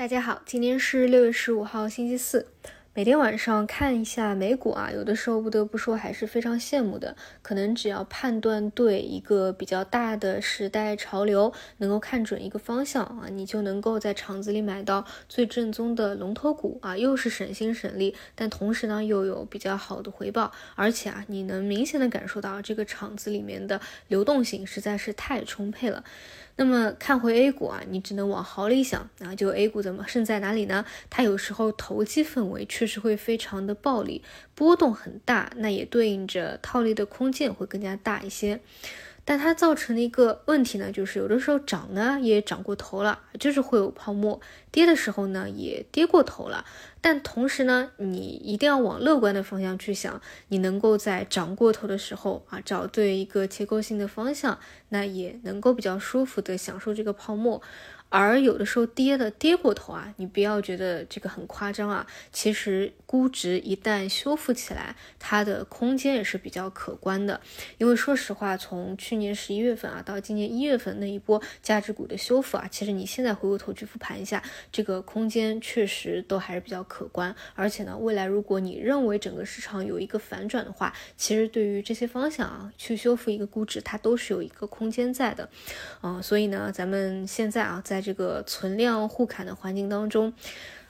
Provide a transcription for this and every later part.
大家好，今天是六月十五号，星期四。每天晚上看一下美股啊，有的时候不得不说还是非常羡慕的。可能只要判断对一个比较大的时代潮流，能够看准一个方向啊，你就能够在场子里买到最正宗的龙头股啊，又是省心省力，但同时呢又有比较好的回报，而且啊你能明显的感受到这个场子里面的流动性实在是太充沛了。那么看回 A 股啊，你只能往好里想啊，就 A 股怎么胜在哪里呢？它有时候投机氛围确实会非常的暴力，波动很大，那也对应着套利的空间会更加大一些。但它造成的一个问题呢，就是有的时候涨呢也涨过头了，就是会有泡沫；跌的时候呢也跌过头了。但同时呢，你一定要往乐观的方向去想，你能够在涨过头的时候啊，找对一个结构性的方向，那也能够比较舒服的享受这个泡沫。而有的时候跌的跌过头啊，你不要觉得这个很夸张啊。其实估值一旦修复起来，它的空间也是比较可观的。因为说实话，从去年十一月份啊到今年一月份那一波价值股的修复啊，其实你现在回过头去复盘一下，这个空间确实都还是比较可观。而且呢，未来如果你认为整个市场有一个反转的话，其实对于这些方向啊去修复一个估值，它都是有一个空间在的。嗯，所以呢，咱们现在啊在这个存量互砍的环境当中，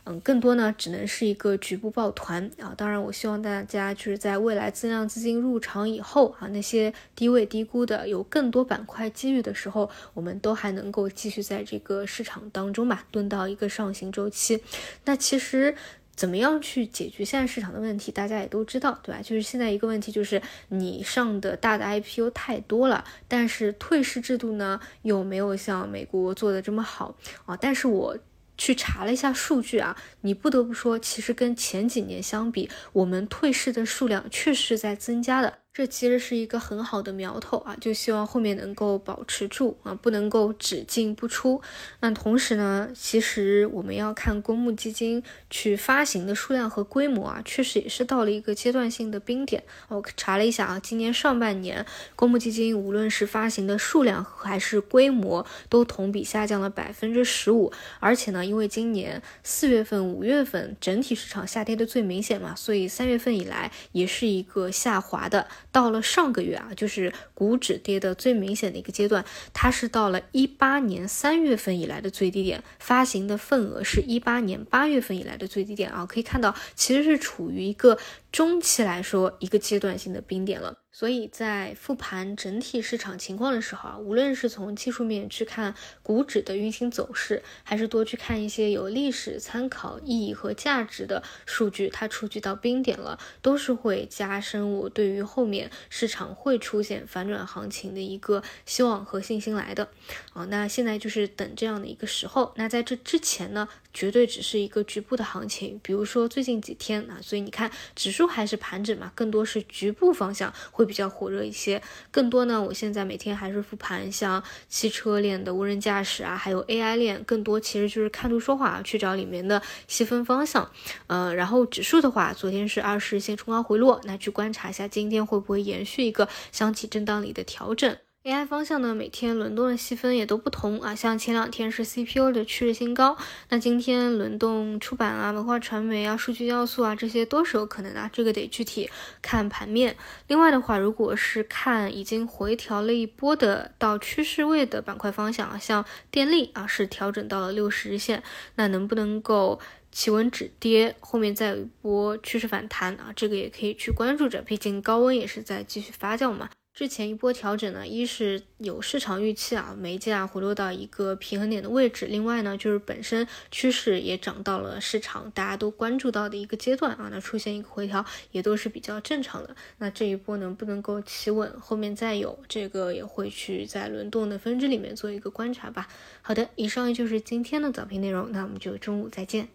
嗯，更多呢只能是一个局部抱团啊。当然，我希望大家就是在未来增量资金入场以后啊，那些低位低估的有更多板块机遇的时候，我们都还能够继续在这个市场当中吧，蹲到一个上行周期。那其实。怎么样去解决现在市场的问题？大家也都知道，对吧？就是现在一个问题，就是你上的大的 IPO 太多了，但是退市制度呢又没有像美国做的这么好啊。但是我去查了一下数据啊，你不得不说，其实跟前几年相比，我们退市的数量确实在增加的。这其实是一个很好的苗头啊，就希望后面能够保持住啊，不能够只进不出。那同时呢，其实我们要看公募基金去发行的数量和规模啊，确实也是到了一个阶段性的冰点。我查了一下啊，今年上半年公募基金无论是发行的数量还是规模，都同比下降了百分之十五。而且呢，因为今年四月份、五月份整体市场下跌的最明显嘛，所以三月份以来也是一个下滑的。到了上个月啊，就是股指跌的最明显的一个阶段，它是到了一八年三月份以来的最低点，发行的份额是一八年八月份以来的最低点啊，可以看到其实是处于一个。中期来说，一个阶段性的冰点了。所以在复盘整体市场情况的时候啊，无论是从技术面去看股指的运行走势，还是多去看一些有历史参考意义和价值的数据，它触及到冰点了，都是会加深我对于后面市场会出现反转行情的一个希望和信心来的。啊，那现在就是等这样的一个时候。那在这之前呢，绝对只是一个局部的行情，比如说最近几天啊，所以你看指数。还是盘整嘛，更多是局部方向会比较火热一些。更多呢，我现在每天还是复盘，像汽车链的无人驾驶啊，还有 AI 链，更多其实就是看图说话，去找里面的细分方向。呃，然后指数的话，昨天是二十线冲高回落，那去观察一下今天会不会延续一个箱体震荡里的调整。AI 方向呢，每天轮动的细分也都不同啊，像前两天是 CPU 的趋势新高，那今天轮动出版啊、文化传媒啊、数据要素啊，这些都是有可能的，这个得具体看盘面。另外的话，如果是看已经回调了一波的到趋势位的板块方向啊，像电力啊是调整到了六十日线，那能不能够企稳止跌，后面再有一波趋势反弹啊，这个也可以去关注着，毕竟高温也是在继续发酵嘛。之前一波调整呢，一是有市场预期啊，煤价回落到一个平衡点的位置；另外呢，就是本身趋势也涨到了市场大家都关注到的一个阶段啊，那出现一个回调也都是比较正常的。那这一波能不能够企稳，后面再有这个也会去在轮动的分支里面做一个观察吧。好的，以上就是今天的早评内容，那我们就中午再见。